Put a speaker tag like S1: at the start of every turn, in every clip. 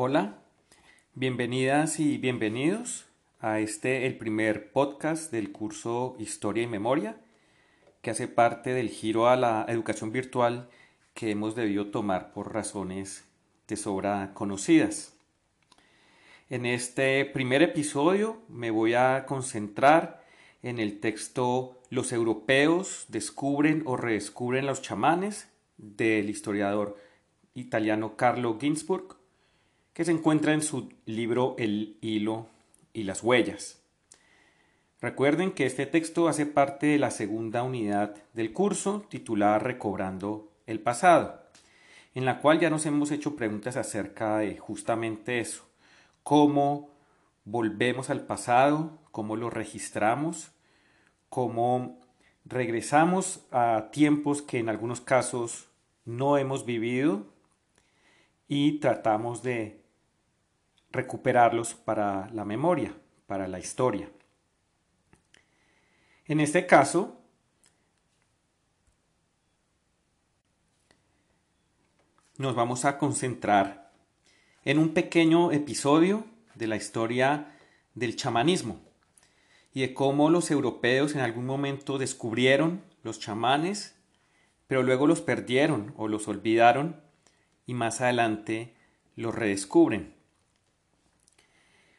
S1: Hola, bienvenidas y bienvenidos a este, el primer podcast del curso Historia y Memoria, que hace parte del giro a la educación virtual que hemos debido tomar por razones de sobra conocidas. En este primer episodio me voy a concentrar en el texto Los europeos descubren o redescubren los chamanes del historiador italiano Carlo Ginzburg, que se encuentra en su libro El hilo y las huellas. Recuerden que este texto hace parte de la segunda unidad del curso titulada Recobrando el pasado, en la cual ya nos hemos hecho preguntas acerca de justamente eso, cómo volvemos al pasado, cómo lo registramos, cómo regresamos a tiempos que en algunos casos no hemos vivido y tratamos de recuperarlos para la memoria, para la historia. En este caso, nos vamos a concentrar en un pequeño episodio de la historia del chamanismo y de cómo los europeos en algún momento descubrieron los chamanes, pero luego los perdieron o los olvidaron y más adelante los redescubren.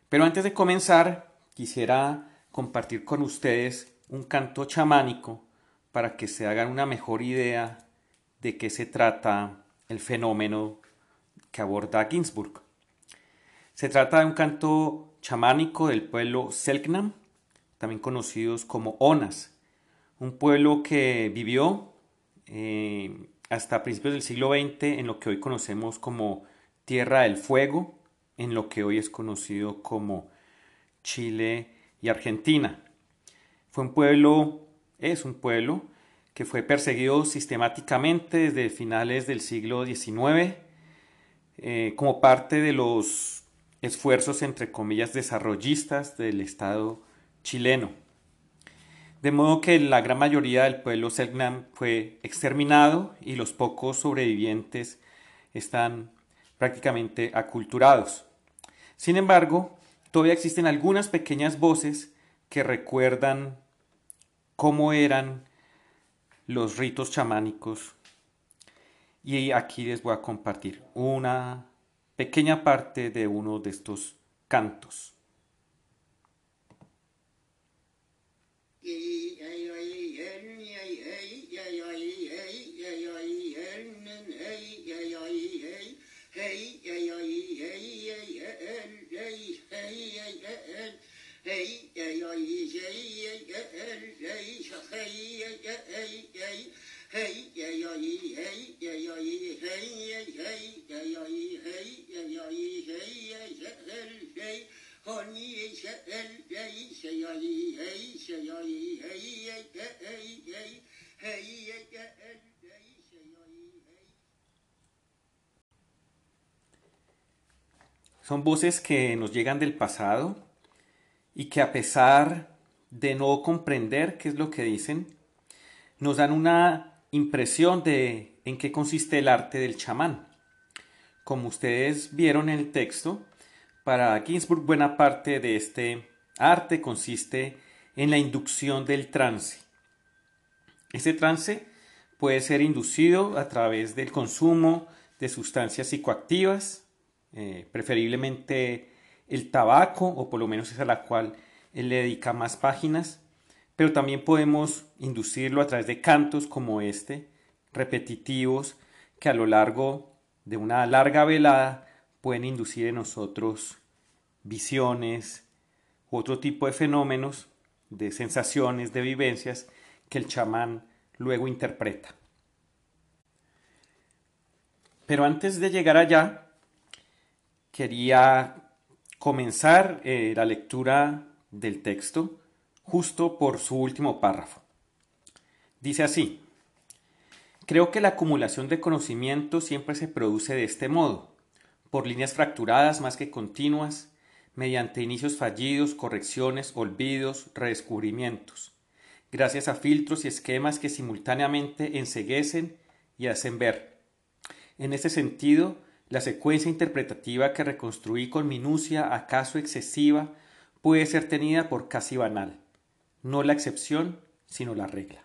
S1: Pero antes de comenzar, quisiera compartir con ustedes un canto chamánico para que se hagan una mejor idea de qué se trata el fenómeno que aborda Ginsburg. Se trata de un canto chamánico del pueblo Selknam, también conocidos como Onas, un pueblo que vivió eh, hasta principios del siglo XX en lo que hoy conocemos como Tierra del Fuego, en lo que hoy es conocido como Chile y Argentina. Fue un pueblo, es un pueblo que fue perseguido sistemáticamente desde finales del siglo XIX eh, como parte de los esfuerzos, entre comillas, desarrollistas del Estado chileno. De modo que la gran mayoría del pueblo Selknam fue exterminado y los pocos sobrevivientes están prácticamente aculturados. Sin embargo, todavía existen algunas pequeñas voces que recuerdan cómo eran los ritos chamánicos y aquí les voy a compartir una pequeña parte de uno de estos cantos. Son voces que nos llegan del pasado y que a pesar de no comprender qué es lo que dicen, nos dan una impresión de en qué consiste el arte del chamán. Como ustedes vieron en el texto, para Ginsburg buena parte de este arte consiste en la inducción del trance. Este trance puede ser inducido a través del consumo de sustancias psicoactivas, eh, preferiblemente el tabaco, o por lo menos es a la cual él le dedica más páginas, pero también podemos inducirlo a través de cantos como este, repetitivos, que a lo largo de una larga velada pueden inducir en nosotros visiones u otro tipo de fenómenos, de sensaciones, de vivencias que el chamán luego interpreta. Pero antes de llegar allá, quería comenzar eh, la lectura del texto justo por su último párrafo. Dice así, creo que la acumulación de conocimiento siempre se produce de este modo, por líneas fracturadas más que continuas, mediante inicios fallidos, correcciones, olvidos, redescubrimientos, gracias a filtros y esquemas que simultáneamente enseguecen y hacen ver. En este sentido, la secuencia interpretativa que reconstruí con minucia, acaso excesiva, puede ser tenida por casi banal, no la excepción, sino la regla.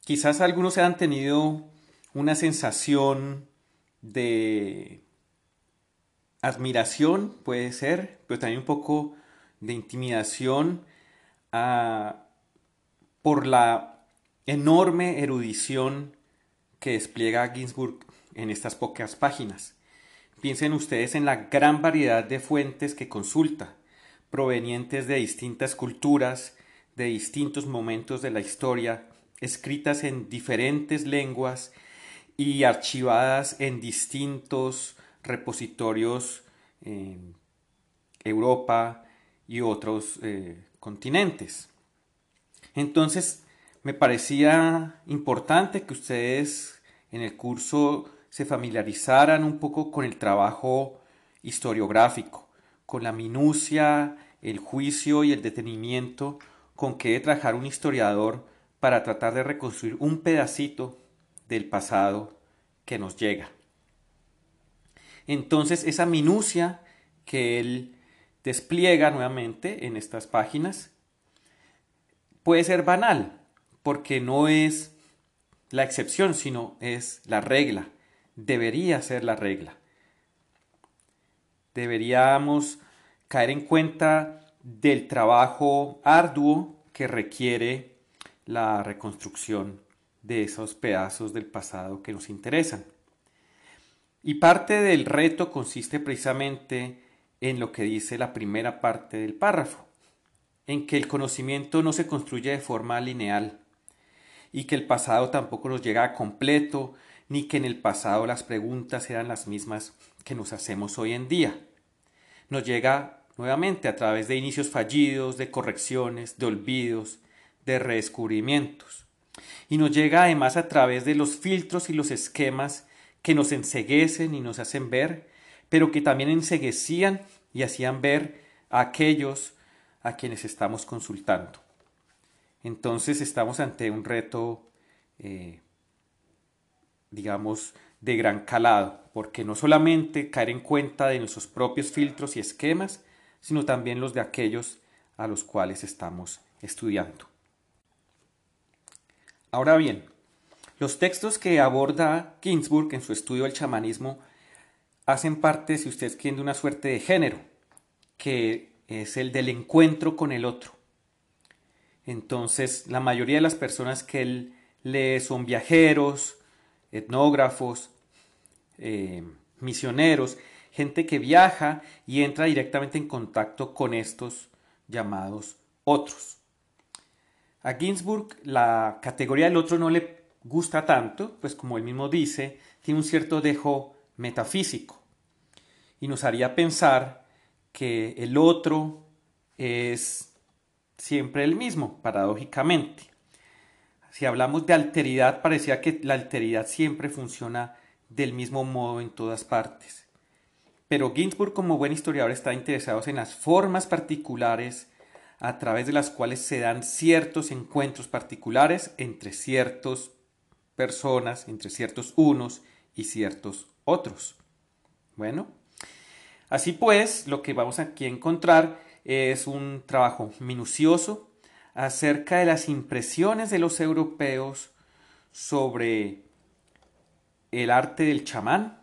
S1: Quizás algunos hayan tenido una sensación de admiración, puede ser, pero también un poco de intimidación ah, por la enorme erudición que despliega Ginsburg en estas pocas páginas. Piensen ustedes en la gran variedad de fuentes que consulta, provenientes de distintas culturas, de distintos momentos de la historia, escritas en diferentes lenguas y archivadas en distintos repositorios en Europa y otros eh, continentes. Entonces, me parecía importante que ustedes en el curso se familiarizaran un poco con el trabajo historiográfico, con la minucia, el juicio y el detenimiento con que debe trabajar un historiador para tratar de reconstruir un pedacito del pasado que nos llega. Entonces esa minucia que él despliega nuevamente en estas páginas puede ser banal, porque no es la excepción, sino es la regla. Debería ser la regla. Deberíamos caer en cuenta del trabajo arduo que requiere la reconstrucción de esos pedazos del pasado que nos interesan. Y parte del reto consiste precisamente en lo que dice la primera parte del párrafo, en que el conocimiento no se construye de forma lineal y que el pasado tampoco nos llega a completo, ni que en el pasado las preguntas eran las mismas que nos hacemos hoy en día. Nos llega nuevamente a través de inicios fallidos, de correcciones, de olvidos, de redescubrimientos. Y nos llega además a través de los filtros y los esquemas que nos enseguecen y nos hacen ver, pero que también enseguecían y hacían ver a aquellos a quienes estamos consultando. Entonces estamos ante un reto, eh, digamos, de gran calado, porque no solamente caer en cuenta de nuestros propios filtros y esquemas, sino también los de aquellos a los cuales estamos estudiando. Ahora bien, los textos que aborda Ginsburg en su estudio del chamanismo hacen parte, si ustedes quieren, de una suerte de género, que es el del encuentro con el otro. Entonces, la mayoría de las personas que él lee son viajeros, etnógrafos, eh, misioneros, gente que viaja y entra directamente en contacto con estos llamados otros. A Ginsburg la categoría del otro no le gusta tanto, pues como él mismo dice, tiene un cierto dejo metafísico y nos haría pensar que el otro es siempre el mismo, paradójicamente. Si hablamos de alteridad, parecía que la alteridad siempre funciona del mismo modo en todas partes. Pero Ginsburg, como buen historiador, está interesado en las formas particulares a través de las cuales se dan ciertos encuentros particulares entre ciertas personas, entre ciertos unos y ciertos otros. Bueno, así pues, lo que vamos aquí a encontrar es un trabajo minucioso acerca de las impresiones de los europeos sobre el arte del chamán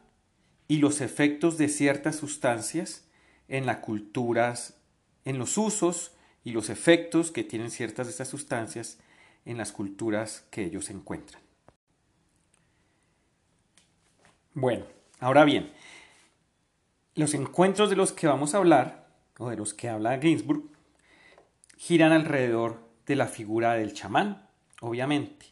S1: y los efectos de ciertas sustancias en las culturas, en los usos y los efectos que tienen ciertas de estas sustancias en las culturas que ellos encuentran. Bueno, ahora bien, los encuentros de los que vamos a hablar, o de los que habla Ginsburg, giran alrededor de la figura del chamán, obviamente.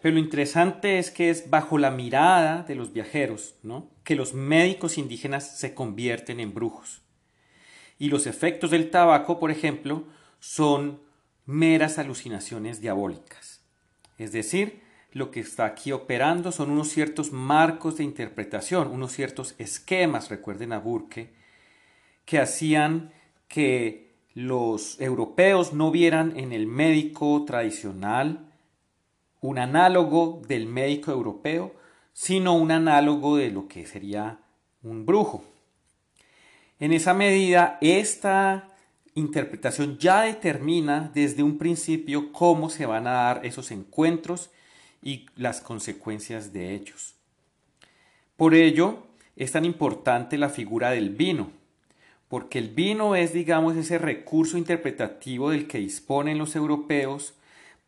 S1: Pero lo interesante es que es bajo la mirada de los viajeros, ¿no? que los médicos indígenas se convierten en brujos. Y los efectos del tabaco, por ejemplo, son meras alucinaciones diabólicas. Es decir, lo que está aquí operando son unos ciertos marcos de interpretación, unos ciertos esquemas, recuerden a Burke, que hacían que los europeos no vieran en el médico tradicional un análogo del médico europeo, sino un análogo de lo que sería un brujo. En esa medida, esta interpretación ya determina desde un principio cómo se van a dar esos encuentros y las consecuencias de ellos. Por ello, es tan importante la figura del vino, porque el vino es, digamos, ese recurso interpretativo del que disponen los europeos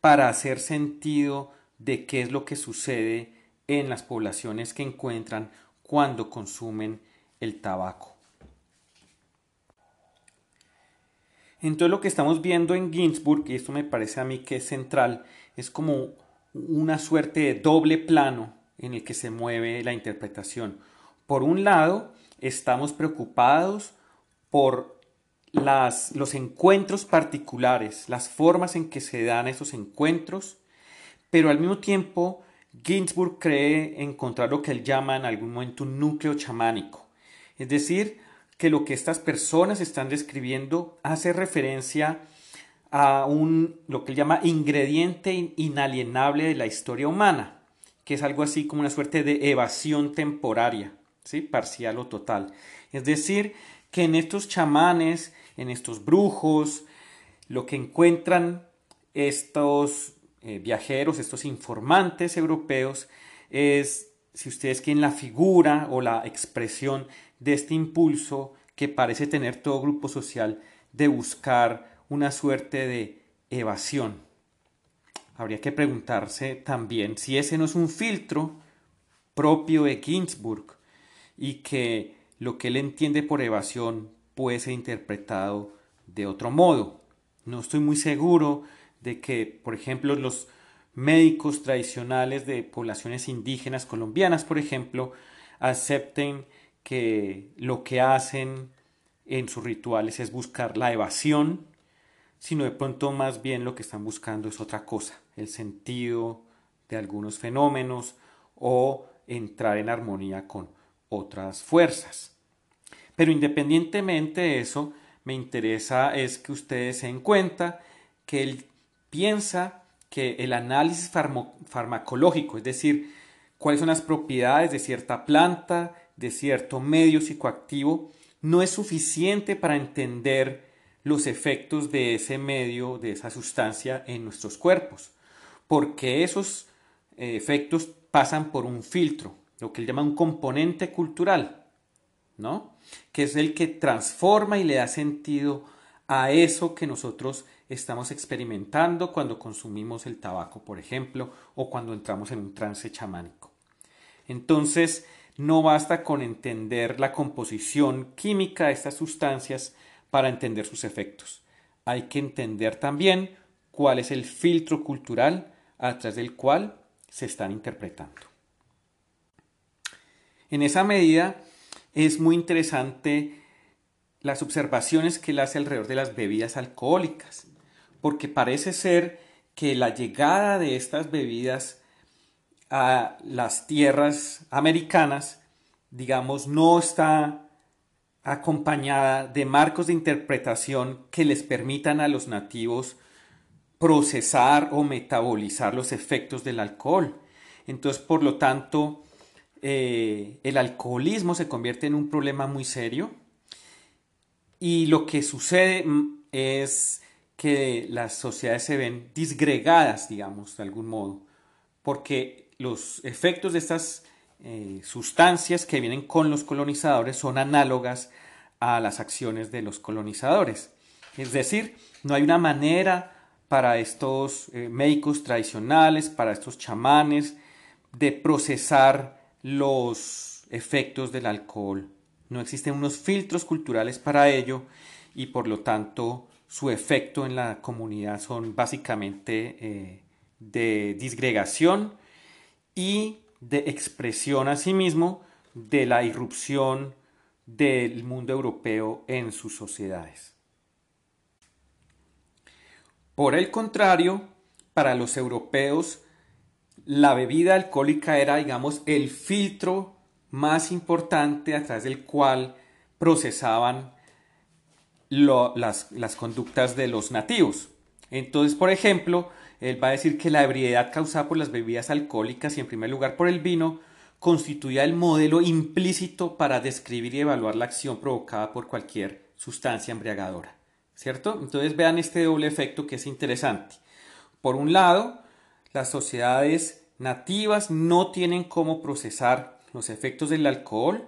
S1: para hacer sentido de qué es lo que sucede en las poblaciones que encuentran cuando consumen el tabaco. Entonces lo que estamos viendo en Ginsburg, y esto me parece a mí que es central, es como una suerte de doble plano en el que se mueve la interpretación. Por un lado, estamos preocupados por las, los encuentros particulares, las formas en que se dan esos encuentros, pero al mismo tiempo Ginsburg cree encontrar lo que él llama en algún momento un núcleo chamánico, es decir, que lo que estas personas están describiendo hace referencia a un, lo que él llama ingrediente inalienable de la historia humana, que es algo así como una suerte de evasión temporaria, ¿sí? parcial o total. Es decir, que en estos chamanes, en estos brujos, lo que encuentran estos eh, viajeros, estos informantes europeos, es, si ustedes quieren, la figura o la expresión de este impulso que parece tener todo grupo social de buscar una suerte de evasión. Habría que preguntarse también si ese no es un filtro propio de Ginsburg y que lo que él entiende por evasión puede ser interpretado de otro modo. No estoy muy seguro de que, por ejemplo, los médicos tradicionales de poblaciones indígenas colombianas, por ejemplo, acepten que lo que hacen en sus rituales es buscar la evasión, sino de pronto más bien lo que están buscando es otra cosa, el sentido de algunos fenómenos o entrar en armonía con otras fuerzas. Pero independientemente de eso, me interesa es que ustedes se den cuenta que él piensa que el análisis farmacológico, es decir, cuáles son las propiedades de cierta planta, de cierto medio psicoactivo, no es suficiente para entender los efectos de ese medio, de esa sustancia en nuestros cuerpos, porque esos eh, efectos pasan por un filtro, lo que él llama un componente cultural, ¿no? Que es el que transforma y le da sentido a eso que nosotros estamos experimentando cuando consumimos el tabaco, por ejemplo, o cuando entramos en un trance chamánico. Entonces, no basta con entender la composición química de estas sustancias para entender sus efectos. Hay que entender también cuál es el filtro cultural a través del cual se están interpretando. En esa medida es muy interesante las observaciones que él hace alrededor de las bebidas alcohólicas, porque parece ser que la llegada de estas bebidas a las tierras americanas, digamos, no está acompañada de marcos de interpretación que les permitan a los nativos procesar o metabolizar los efectos del alcohol. Entonces, por lo tanto, eh, el alcoholismo se convierte en un problema muy serio y lo que sucede mm, es que las sociedades se ven disgregadas, digamos, de algún modo, porque los efectos de estas eh, sustancias que vienen con los colonizadores son análogas a las acciones de los colonizadores. Es decir, no hay una manera para estos eh, médicos tradicionales, para estos chamanes, de procesar los efectos del alcohol. No existen unos filtros culturales para ello y por lo tanto su efecto en la comunidad son básicamente eh, de disgregación y de expresión asimismo de la irrupción del mundo europeo en sus sociedades. Por el contrario, para los europeos la bebida alcohólica era, digamos, el filtro más importante a través del cual procesaban las, las conductas de los nativos. Entonces, por ejemplo, él va a decir que la ebriedad causada por las bebidas alcohólicas y en primer lugar por el vino constituía el modelo implícito para describir y evaluar la acción provocada por cualquier sustancia embriagadora. ¿Cierto? Entonces vean este doble efecto que es interesante. Por un lado, las sociedades nativas no tienen cómo procesar los efectos del alcohol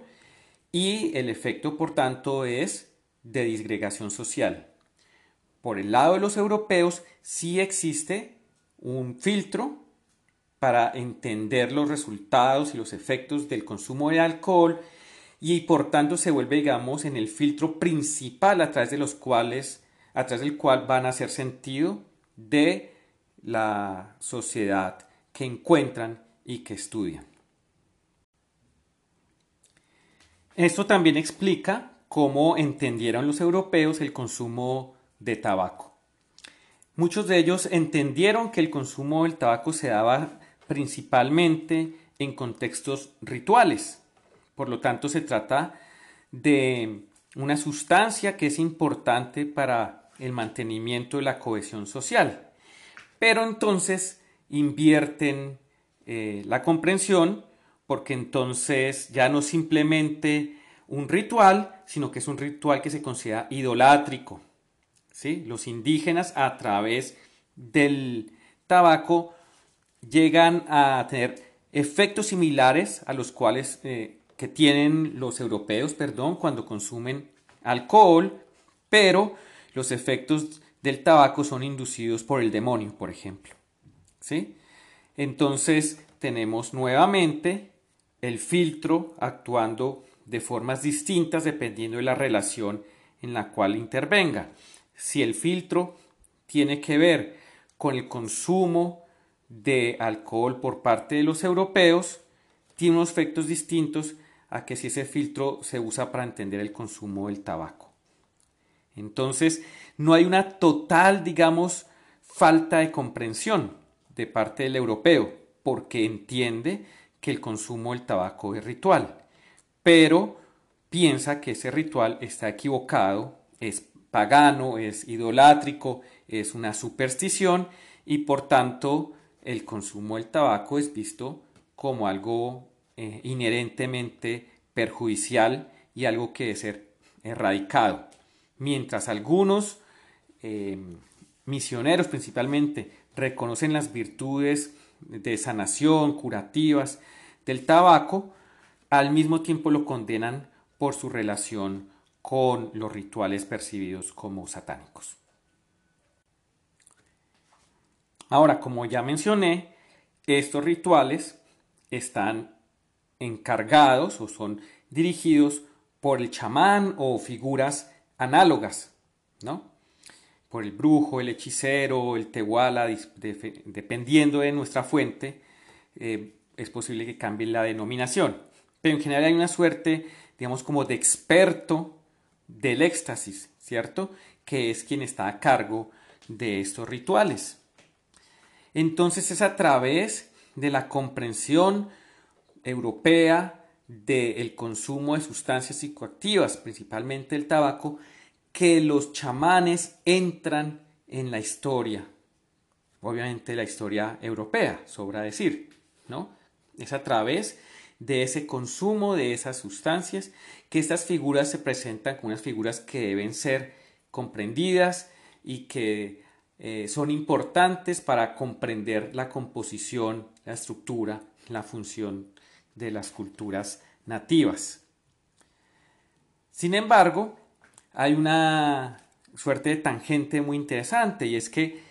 S1: y el efecto, por tanto, es de disgregación social. Por el lado de los europeos sí existe un filtro para entender los resultados y los efectos del consumo de alcohol y por tanto se vuelve, digamos, en el filtro principal a través de los cuales, a través del cual van a hacer sentido de la sociedad que encuentran y que estudian. Esto también explica cómo entendieron los europeos el consumo de tabaco. Muchos de ellos entendieron que el consumo del tabaco se daba principalmente en contextos rituales. Por lo tanto, se trata de una sustancia que es importante para el mantenimiento de la cohesión social. Pero entonces invierten eh, la comprensión porque entonces ya no simplemente un ritual, sino que es un ritual que se considera idolátrico. ¿sí? Los indígenas a través del tabaco llegan a tener efectos similares a los cuales eh, que tienen los europeos, perdón, cuando consumen alcohol, pero los efectos del tabaco son inducidos por el demonio, por ejemplo. ¿Sí? Entonces tenemos nuevamente el filtro actuando de formas distintas dependiendo de la relación en la cual intervenga. Si el filtro tiene que ver con el consumo de alcohol por parte de los europeos, tiene unos efectos distintos a que si ese filtro se usa para entender el consumo del tabaco. Entonces, no hay una total, digamos, falta de comprensión de parte del europeo, porque entiende que el consumo del tabaco es ritual, pero piensa que ese ritual está equivocado, es pagano, es idolátrico, es una superstición y por tanto el consumo del tabaco es visto como algo eh, inherentemente perjudicial y algo que debe ser erradicado. Mientras algunos eh, misioneros principalmente reconocen las virtudes de sanación, curativas del tabaco, al mismo tiempo lo condenan por su relación con los rituales percibidos como satánicos. Ahora, como ya mencioné, estos rituales están encargados o son dirigidos por el chamán o figuras análogas, ¿no? Por el brujo, el hechicero, el tehuala, dependiendo de nuestra fuente, eh, es posible que cambie la denominación. Pero en general hay una suerte, digamos, como de experto del éxtasis, ¿cierto? Que es quien está a cargo de estos rituales. Entonces es a través de la comprensión europea del consumo de sustancias psicoactivas, principalmente el tabaco, que los chamanes entran en la historia. Obviamente la historia europea, sobra decir, ¿no? Es a través de ese consumo de esas sustancias que estas figuras se presentan como unas figuras que deben ser comprendidas y que eh, son importantes para comprender la composición, la estructura, la función de las culturas nativas. Sin embargo, hay una suerte de tangente muy interesante y es que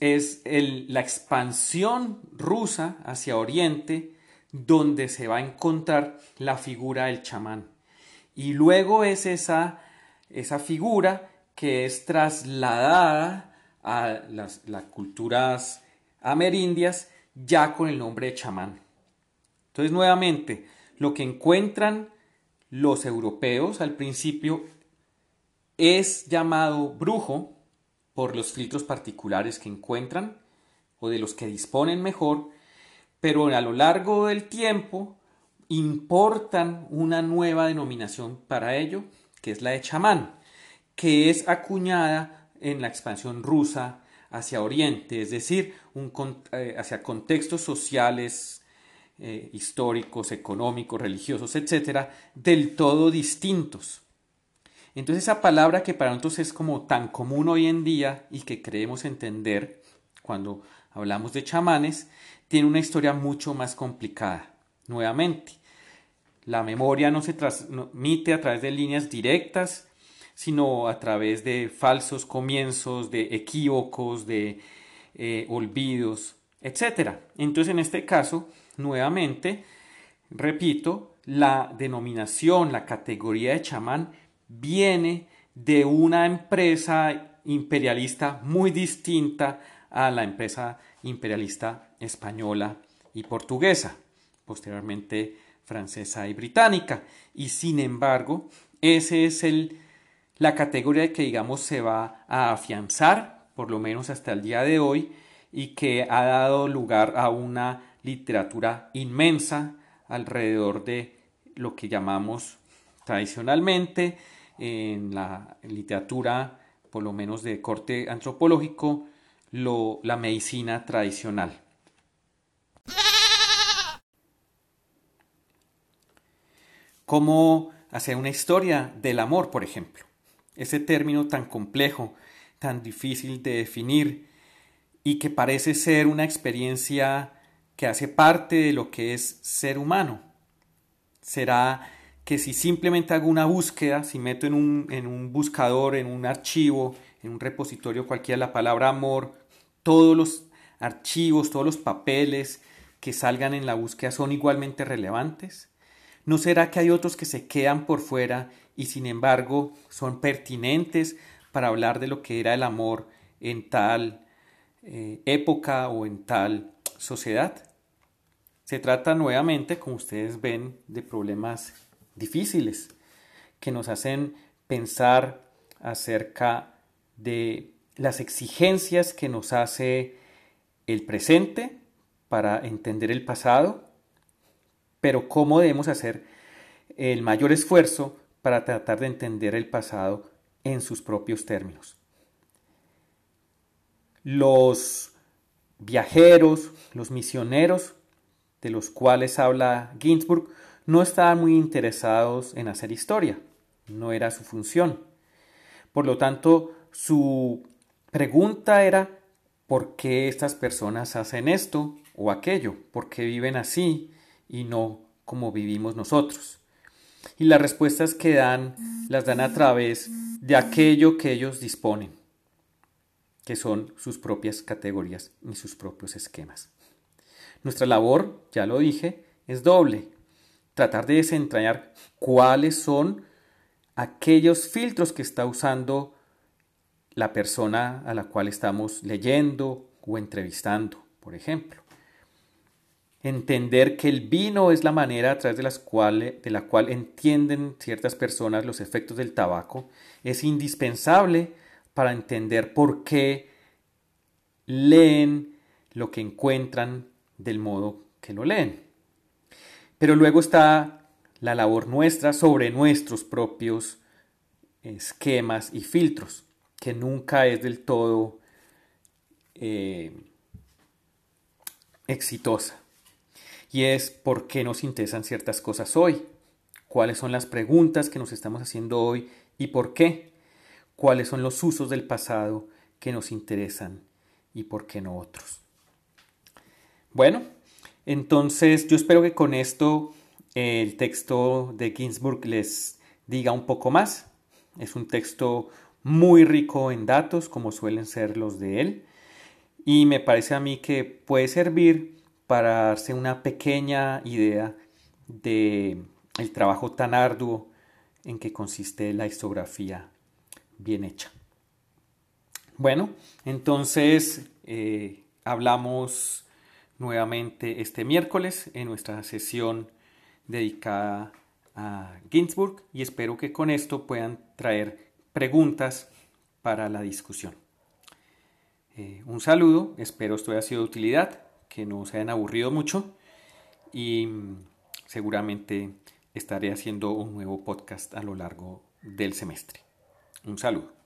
S1: es la expansión rusa hacia Oriente donde se va a encontrar la figura del chamán. Y luego es esa, esa figura que es trasladada a las, las culturas amerindias ya con el nombre de chamán. Entonces, nuevamente, lo que encuentran los europeos al principio es llamado brujo por los filtros particulares que encuentran o de los que disponen mejor, pero a lo largo del tiempo importan una nueva denominación para ello, que es la de chamán, que es acuñada en la expansión rusa hacia Oriente, es decir, eh, hacia contextos sociales eh, históricos, económicos, religiosos, etcétera, del todo distintos. Entonces esa palabra que para nosotros es como tan común hoy en día y que creemos entender cuando hablamos de chamanes, tiene una historia mucho más complicada. Nuevamente, la memoria no se transmite a través de líneas directas, sino a través de falsos comienzos, de equívocos, de eh, olvidos, etc. Entonces, en este caso, nuevamente, repito, la denominación, la categoría de chamán viene de una empresa imperialista muy distinta a la empresa imperialista española y portuguesa, posteriormente francesa y británica. Y sin embargo, ese es el, la categoría que digamos se va a afianzar, por lo menos hasta el día de hoy, y que ha dado lugar a una literatura inmensa alrededor de lo que llamamos tradicionalmente en la literatura, por lo menos de corte antropológico, la medicina tradicional. ¿Cómo hacer una historia del amor, por ejemplo? Ese término tan complejo, tan difícil de definir y que parece ser una experiencia que hace parte de lo que es ser humano. ¿Será que si simplemente hago una búsqueda, si meto en un, en un buscador, en un archivo, en un repositorio cualquiera la palabra amor, todos los archivos, todos los papeles que salgan en la búsqueda son igualmente relevantes? ¿No será que hay otros que se quedan por fuera y sin embargo son pertinentes para hablar de lo que era el amor en tal eh, época o en tal sociedad? Se trata nuevamente, como ustedes ven, de problemas difíciles que nos hacen pensar acerca de las exigencias que nos hace el presente para entender el pasado, pero cómo debemos hacer el mayor esfuerzo para tratar de entender el pasado en sus propios términos. Los viajeros, los misioneros de los cuales habla Ginsburg, no estaban muy interesados en hacer historia, no era su función. Por lo tanto, su pregunta era ¿por qué estas personas hacen esto o aquello? ¿Por qué viven así y no como vivimos nosotros? Y las respuestas que dan las dan a través de aquello que ellos disponen, que son sus propias categorías y sus propios esquemas. Nuestra labor, ya lo dije, es doble tratar de desentrañar cuáles son aquellos filtros que está usando la persona a la cual estamos leyendo o entrevistando, por ejemplo. Entender que el vino es la manera a través de, las de la cual entienden ciertas personas los efectos del tabaco es indispensable para entender por qué leen lo que encuentran del modo que lo leen. Pero luego está la labor nuestra sobre nuestros propios esquemas y filtros, que nunca es del todo eh, exitosa. Y es por qué nos interesan ciertas cosas hoy, cuáles son las preguntas que nos estamos haciendo hoy y por qué, cuáles son los usos del pasado que nos interesan y por qué no otros. Bueno, entonces, yo espero que con esto el texto de Ginsburg les diga un poco más. Es un texto muy rico en datos, como suelen ser los de él, y me parece a mí que puede servir para darse una pequeña idea de el trabajo tan arduo en que consiste la histografía bien hecha. Bueno, entonces eh, hablamos nuevamente este miércoles en nuestra sesión dedicada a Ginsburg y espero que con esto puedan traer preguntas para la discusión. Eh, un saludo, espero esto haya sido de utilidad, que no se hayan aburrido mucho y mm, seguramente estaré haciendo un nuevo podcast a lo largo del semestre. Un saludo.